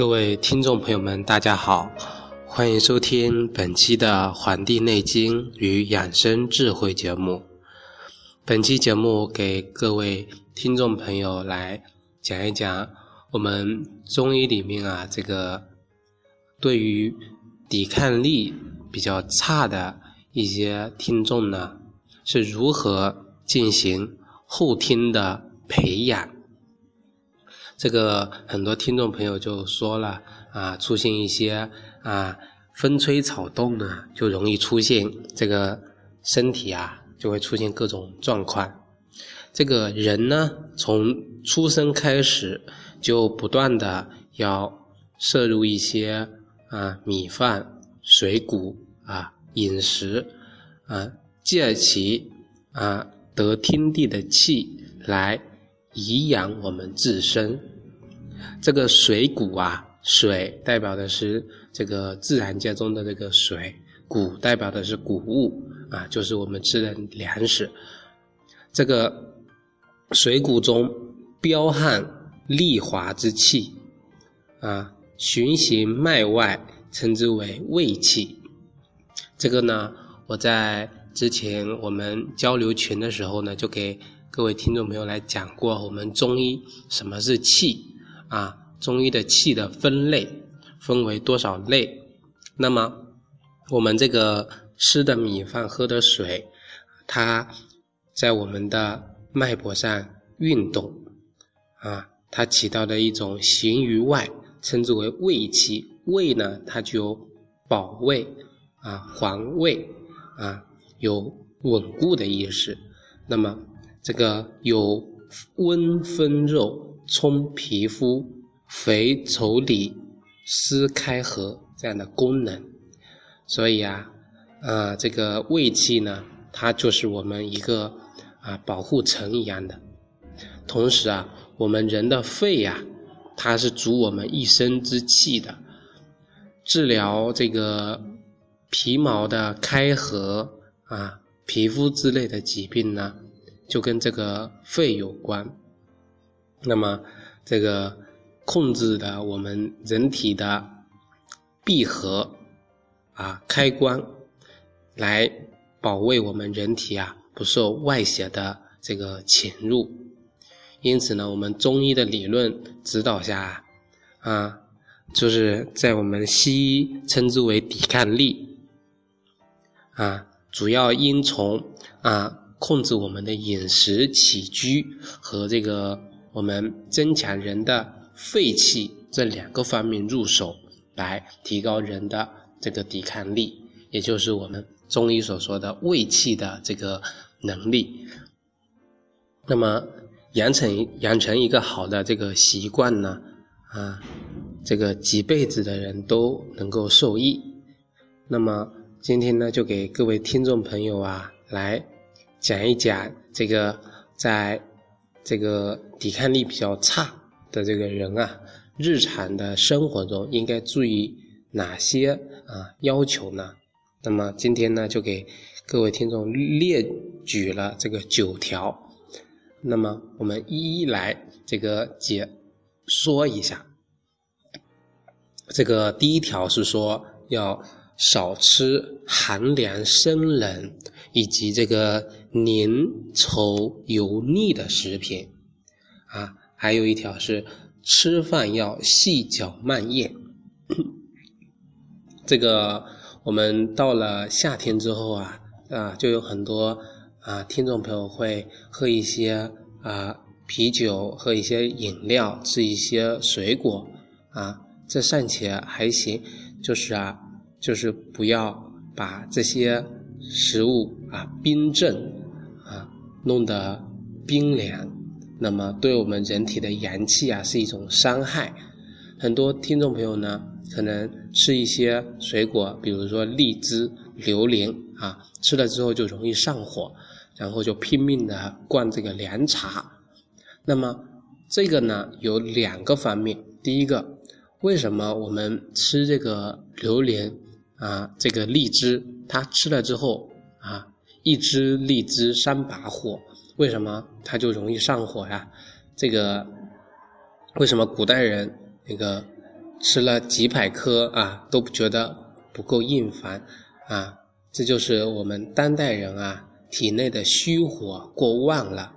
各位听众朋友们，大家好，欢迎收听本期的《黄帝内经与养生智慧》节目。本期节目给各位听众朋友来讲一讲我们中医里面啊，这个对于抵抗力比较差的一些听众呢，是如何进行后天的培养。这个很多听众朋友就说了啊，出现一些啊风吹草动呢，就容易出现这个身体啊就会出现各种状况。这个人呢，从出生开始就不断的要摄入一些啊米饭、水谷啊饮食啊，借其啊得天地的气来。颐养我们自身，这个水谷啊，水代表的是这个自然界中的这个水，谷代表的是谷物啊，就是我们吃的粮食。这个水谷中彪悍利滑之气啊，循行脉外，称之为胃气。这个呢，我在之前我们交流群的时候呢，就给。各位听众朋友来讲过，我们中医什么是气啊？中医的气的分类分为多少类？那么我们这个吃的米饭、喝的水，它在我们的脉搏上运动啊，它起到的一种行于外，称之为胃气。胃呢，它具有保卫啊、防卫啊，有稳固的意思。那么这个有温分肉、充皮肤、肥稠里、湿开合这样的功能，所以啊，呃，这个胃气呢，它就是我们一个啊保护层一样的。同时啊，我们人的肺呀，它是主我们一身之气的，治疗这个皮毛的开合啊、皮肤之类的疾病呢。就跟这个肺有关，那么这个控制的我们人体的闭合啊开关，来保卫我们人体啊不受外邪的这个侵入。因此呢，我们中医的理论指导下啊，就是在我们西医称之为抵抗力啊，主要应从啊。控制我们的饮食起居和这个我们增强人的肺气这两个方面入手，来提高人的这个抵抗力，也就是我们中医所说的胃气的这个能力。那么养成养成一个好的这个习惯呢，啊，这个几辈子的人都能够受益。那么今天呢，就给各位听众朋友啊来。讲一讲这个，在这个抵抗力比较差的这个人啊，日常的生活中应该注意哪些啊要求呢？那么今天呢，就给各位听众列举了这个九条，那么我们一一来这个解说一下。这个第一条是说要少吃寒凉生冷。以及这个粘稠油腻的食品，啊，还有一条是吃饭要细嚼慢咽。这个我们到了夏天之后啊，啊，就有很多啊听众朋友会喝一些啊啤酒，喝一些饮料，吃一些水果，啊，这尚且还行，就是啊，就是不要把这些。食物啊，冰镇，弄得冰凉，那么对我们人体的阳气啊是一种伤害。很多听众朋友呢，可能吃一些水果，比如说荔枝、榴莲啊，吃了之后就容易上火，然后就拼命的灌这个凉茶。那么这个呢有两个方面，第一个，为什么我们吃这个榴莲？啊，这个荔枝，它吃了之后啊，一支荔枝三把火，为什么它就容易上火呀？这个为什么古代人那个吃了几百颗啊，都不觉得不够硬烦啊。这就是我们当代人啊，体内的虚火过旺了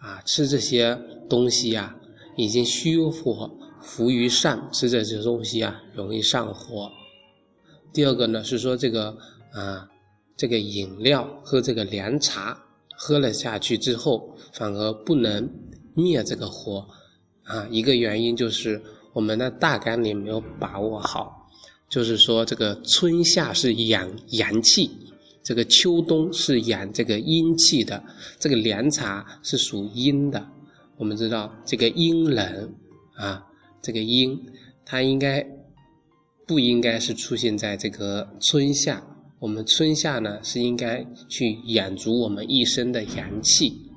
啊，吃这些东西啊，已经虚火浮于上，吃这些东西啊，容易上火。第二个呢，是说这个啊，这个饮料喝这个凉茶，喝了下去之后，反而不能灭这个火啊。一个原因就是我们的大纲里没有把握好，就是说这个春夏是养阳气，这个秋冬是养这个阴气的，这个凉茶是属阴的。我们知道这个阴冷啊，这个阴它应该。不应该是出现在这个春夏，我们春夏呢是应该去养足我们一身的阳气，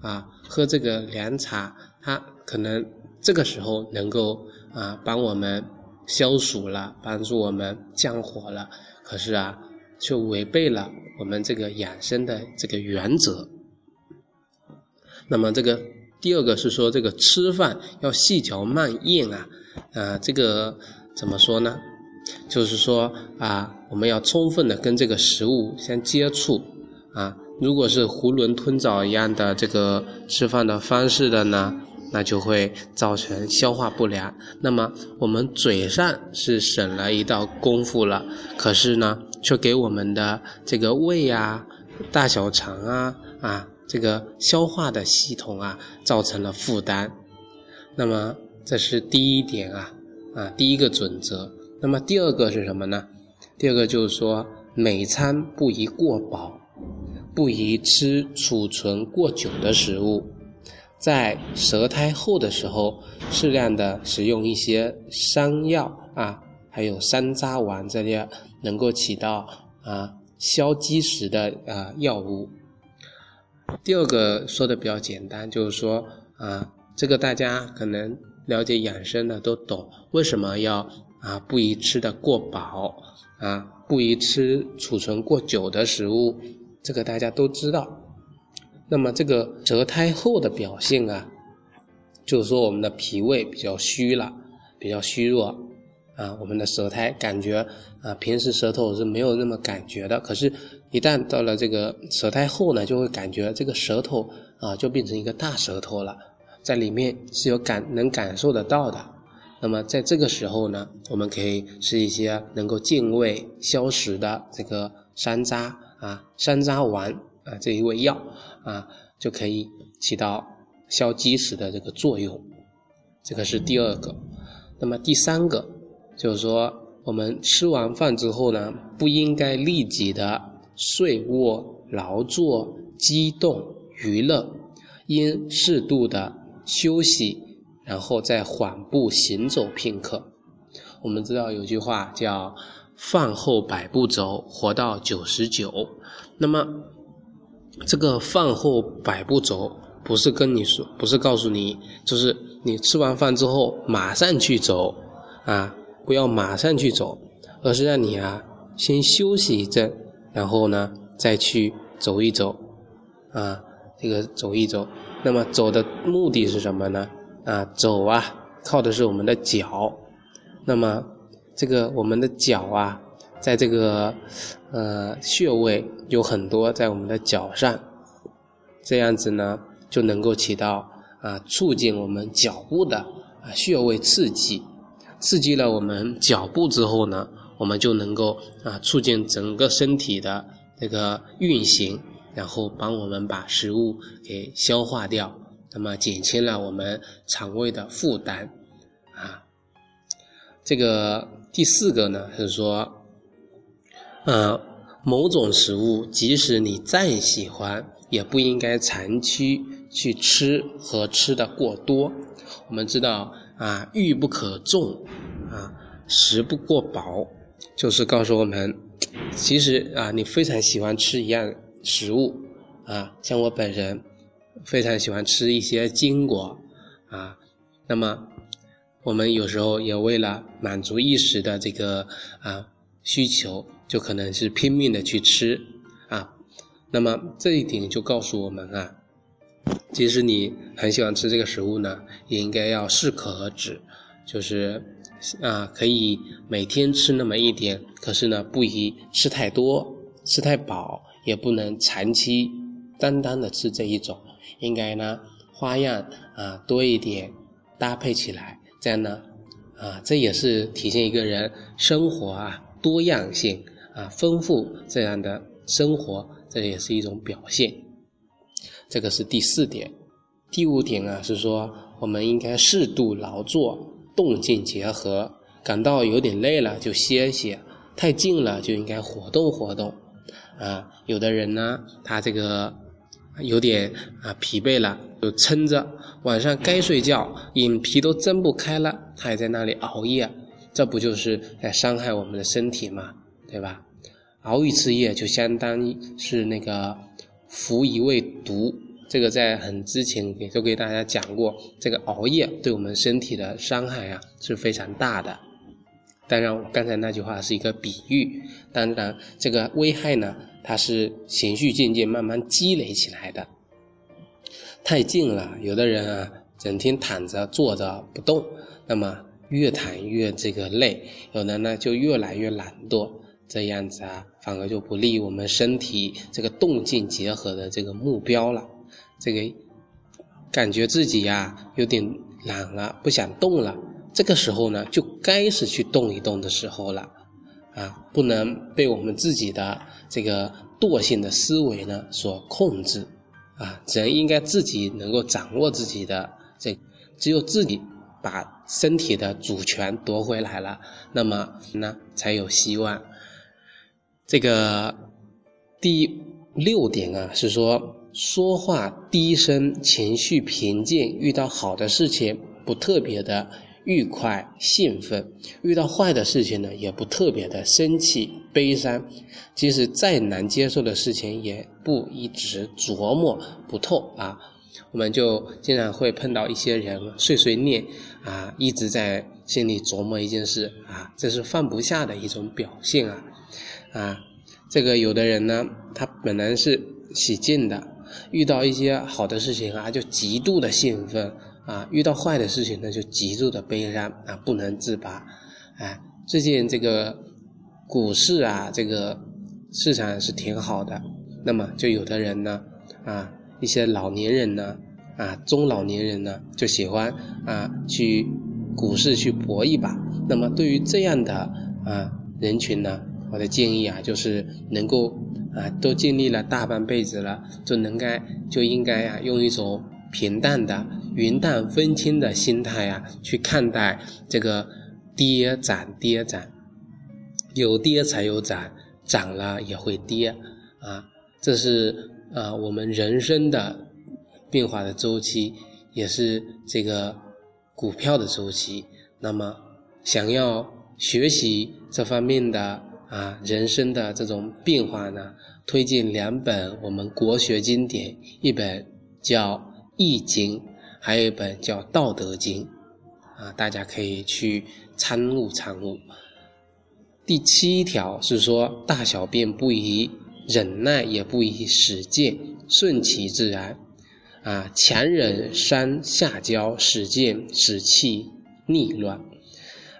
啊，喝这个凉茶，它可能这个时候能够啊帮我们消暑了，帮助我们降火了，可是啊，却违背了我们这个养生的这个原则。那么这个第二个是说，这个吃饭要细嚼慢咽啊，啊，这个。怎么说呢？就是说啊，我们要充分的跟这个食物相接触啊。如果是囫囵吞枣一样的这个吃饭的方式的呢，那就会造成消化不良。那么我们嘴上是省了一道功夫了，可是呢，却给我们的这个胃啊、大小肠啊啊这个消化的系统啊造成了负担。那么这是第一点啊。啊，第一个准则。那么第二个是什么呢？第二个就是说，每餐不宜过饱，不宜吃储存过久的食物。在舌苔厚的时候，适量的使用一些山药啊，还有山楂丸这些能够起到啊消积食的啊药物。第二个说的比较简单，就是说啊，这个大家可能。了解养生的都懂，为什么要啊不宜吃的过饱啊，不宜吃储存过久的食物，这个大家都知道。那么这个舌苔厚的表现啊，就是说我们的脾胃比较虚了，比较虚弱啊，我们的舌苔感觉啊，平时舌头是没有那么感觉的，可是，一旦到了这个舌苔厚呢，就会感觉这个舌头啊，就变成一个大舌头了。在里面是有感能感受得到的，那么在这个时候呢，我们可以吃一些能够健胃消食的这个山楂啊、山楂丸啊这一味药啊，就可以起到消积食的这个作用。这个是第二个。那么第三个就是说，我们吃完饭之后呢，不应该立即的睡卧、劳作、激动、娱乐，应适度的。休息，然后再缓步行走片刻。我们知道有句话叫“饭后百步走，活到九十九”。那么，这个饭后百步走，不是跟你说，不是告诉你，就是你吃完饭之后马上去走啊，不要马上去走，而是让你啊先休息一阵，然后呢再去走一走啊。这个走一走，那么走的目的是什么呢？啊，走啊，靠的是我们的脚。那么这个我们的脚啊，在这个呃穴位有很多在我们的脚上，这样子呢就能够起到啊促进我们脚部的啊穴位刺激，刺激了我们脚部之后呢，我们就能够啊促进整个身体的这个运行。然后帮我们把食物给消化掉，那么减轻了我们肠胃的负担，啊，这个第四个呢是说，呃，某种食物即使你再喜欢，也不应该长期去吃和吃的过多。我们知道啊，欲不可纵，啊，食不过饱，就是告诉我们，其实啊，你非常喜欢吃一样。食物啊，像我本人非常喜欢吃一些坚果啊，那么我们有时候也为了满足一时的这个啊需求，就可能是拼命的去吃啊，那么这一点就告诉我们啊，即使你很喜欢吃这个食物呢，也应该要适可而止，就是啊，可以每天吃那么一点，可是呢，不宜吃太多，吃太饱，也不能长期单单的吃这一种，应该呢花样啊多一点，搭配起来，这样呢，啊，这也是体现一个人生活啊多样性啊丰富这样的生活，这也是一种表现。这个是第四点。第五点啊，是说我们应该适度劳作，动静结合。感到有点累了就歇歇，太静了就应该活动活动。啊，有的人呢，他这个有点啊疲惫了，就撑着，晚上该睡觉，眼皮都睁不开了，他还在那里熬夜，这不就是在伤害我们的身体吗？对吧？熬一次夜就相当于是那个服一味毒。这个在很之前也都给大家讲过，这个熬夜对我们身体的伤害啊是非常大的。当然，刚才那句话是一个比喻，当然这个危害呢，它是循序渐进、慢慢积累起来的。太静了，有的人啊整天躺着坐着不动，那么越躺越这个累；有的呢就越来越懒惰，这样子啊反而就不利于我们身体这个动静结合的这个目标了。这个感觉自己呀有点懒了，不想动了。这个时候呢，就该是去动一动的时候了，啊，不能被我们自己的这个惰性的思维呢所控制，啊，人应该自己能够掌握自己的这，只有自己把身体的主权夺回来了，那么呢才有希望。这个第六点啊，是说。说话低声，情绪平静，遇到好的事情不特别的愉快兴奋，遇到坏的事情呢也不特别的生气悲伤，即使再难接受的事情也不一直琢磨不透啊。我们就经常会碰到一些人碎碎念啊，一直在心里琢磨一件事啊，这是放不下的一种表现啊啊。这个有的人呢，他本来是喜静的。遇到一些好的事情啊，就极度的兴奋啊；遇到坏的事情呢，就极度的悲伤啊，不能自拔。哎，最近这个股市啊，这个市场是挺好的。那么，就有的人呢，啊，一些老年人呢，啊，中老年人呢，就喜欢啊去股市去搏一把。那么，对于这样的啊人群呢，我的建议啊，就是能够。啊，都经历了大半辈子了，就能该就应该啊，用一种平淡的、云淡风轻的心态呀，去看待这个跌涨跌涨，有跌才有涨，涨了也会跌啊，这是啊我们人生的变化的周期，也是这个股票的周期。那么，想要学习这方面的。啊，人生的这种变化呢，推荐两本我们国学经典，一本叫《易经》，还有一本叫《道德经》，啊，大家可以去参悟参悟。第七条是说，大小便不宜忍耐，也不宜使劲，顺其自然。啊，强忍伤下焦，使劲使气逆乱。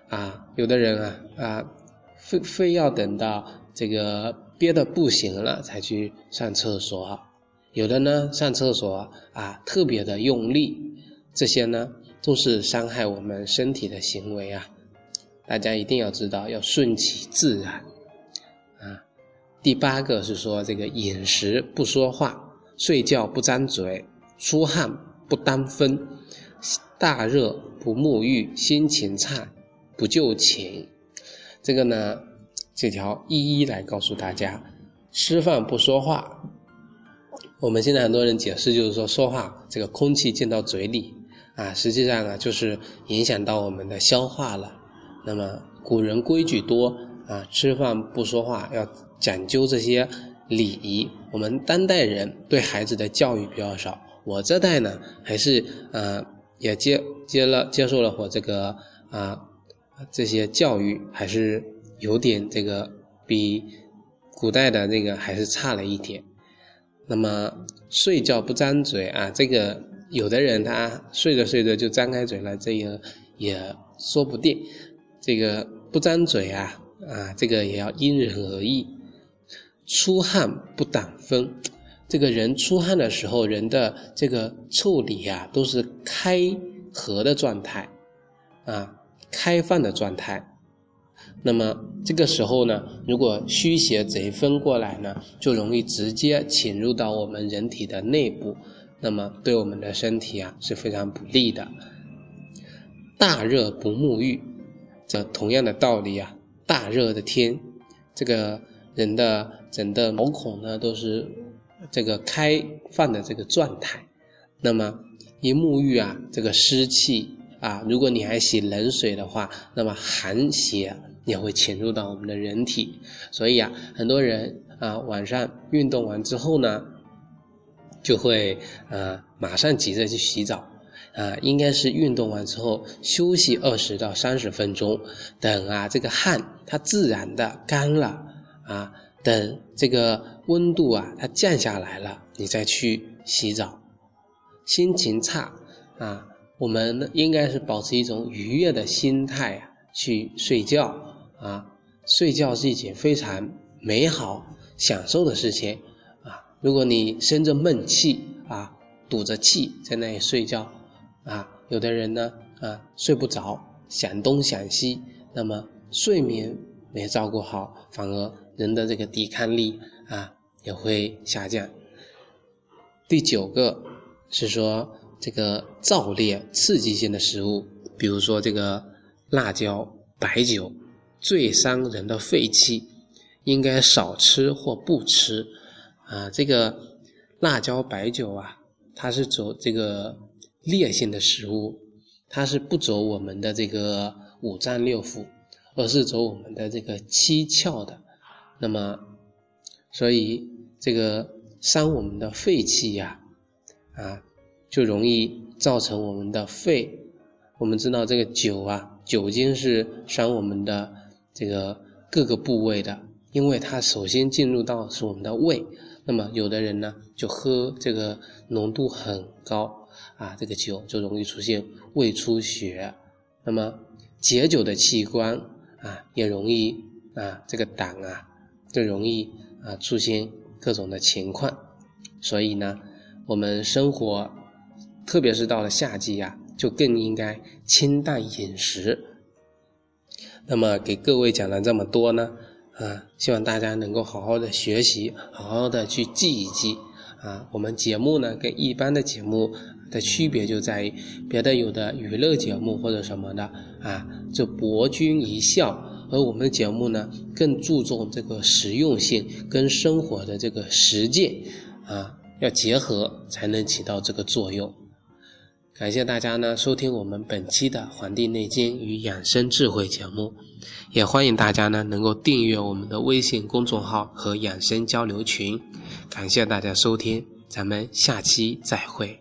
啊，有的人啊啊。非非要等到这个憋得不行了才去上厕所，有的呢上厕所啊特别的用力，这些呢都是伤害我们身体的行为啊，大家一定要知道要顺其自然啊。第八个是说这个饮食不说话，睡觉不张嘴，出汗不当风，大热不沐浴，心情差不就寝。这个呢，这条一一来告诉大家：吃饭不说话。我们现在很多人解释就是说，说话这个空气进到嘴里啊，实际上啊就是影响到我们的消化了。那么古人规矩多啊，吃饭不说话，要讲究这些礼仪。我们当代人对孩子的教育比较少，我这代呢还是呃也接接了接受了我这个啊。这些教育还是有点这个比古代的那个还是差了一点。那么睡觉不张嘴啊，这个有的人他睡着睡着就张开嘴了，这个也说不定。这个不张嘴啊啊，这个也要因人而异。出汗不挡风，这个人出汗的时候，人的这个腠理啊都是开合的状态，啊，开放的状态。那么这个时候呢，如果虚邪贼风过来呢，就容易直接侵入到我们人体的内部，那么对我们的身体啊是非常不利的。大热不沐浴，这同样的道理啊，大热的天，这个人的整个毛孔呢都是这个开放的这个状态，那么一沐浴啊，这个湿气啊，如果你还洗冷水的话，那么寒邪。也会侵入到我们的人体，所以啊，很多人啊晚上运动完之后呢，就会啊马上急着去洗澡啊，应该是运动完之后休息二十到三十分钟，等啊这个汗它自然的干了啊，等这个温度啊它降下来了，你再去洗澡。心情差啊，我们应该是保持一种愉悦的心态啊去睡觉。啊，睡觉是一件非常美好、享受的事情啊！如果你生着闷气啊，堵着气在那里睡觉啊，有的人呢啊睡不着，想东想西，那么睡眠没照顾好，反而人的这个抵抗力啊也会下降。第九个是说这个燥烈、刺激性的食物，比如说这个辣椒、白酒。最伤人的肺气，应该少吃或不吃啊。这个辣椒、白酒啊，它是走这个烈性的食物，它是不走我们的这个五脏六腑，而是走我们的这个七窍的。那么，所以这个伤我们的肺气呀，啊，就容易造成我们的肺。我们知道这个酒啊，酒精是伤我们的。这个各个部位的，因为它首先进入到是我们的胃，那么有的人呢就喝这个浓度很高啊，这个酒就容易出现胃出血，那么解酒的器官啊也容易啊这个胆啊就容易啊出现各种的情况，所以呢我们生活特别是到了夏季呀，就更应该清淡饮食。那么给各位讲了这么多呢，啊，希望大家能够好好的学习，好好的去记一记，啊，我们节目呢跟一般的节目的区别就在于，别的有的娱乐节目或者什么的，啊，就博君一笑，而我们节目呢更注重这个实用性跟生活的这个实践，啊，要结合才能起到这个作用。感谢大家呢收听我们本期的《黄帝内经与养生智慧》节目，也欢迎大家呢能够订阅我们的微信公众号和养生交流群。感谢大家收听，咱们下期再会。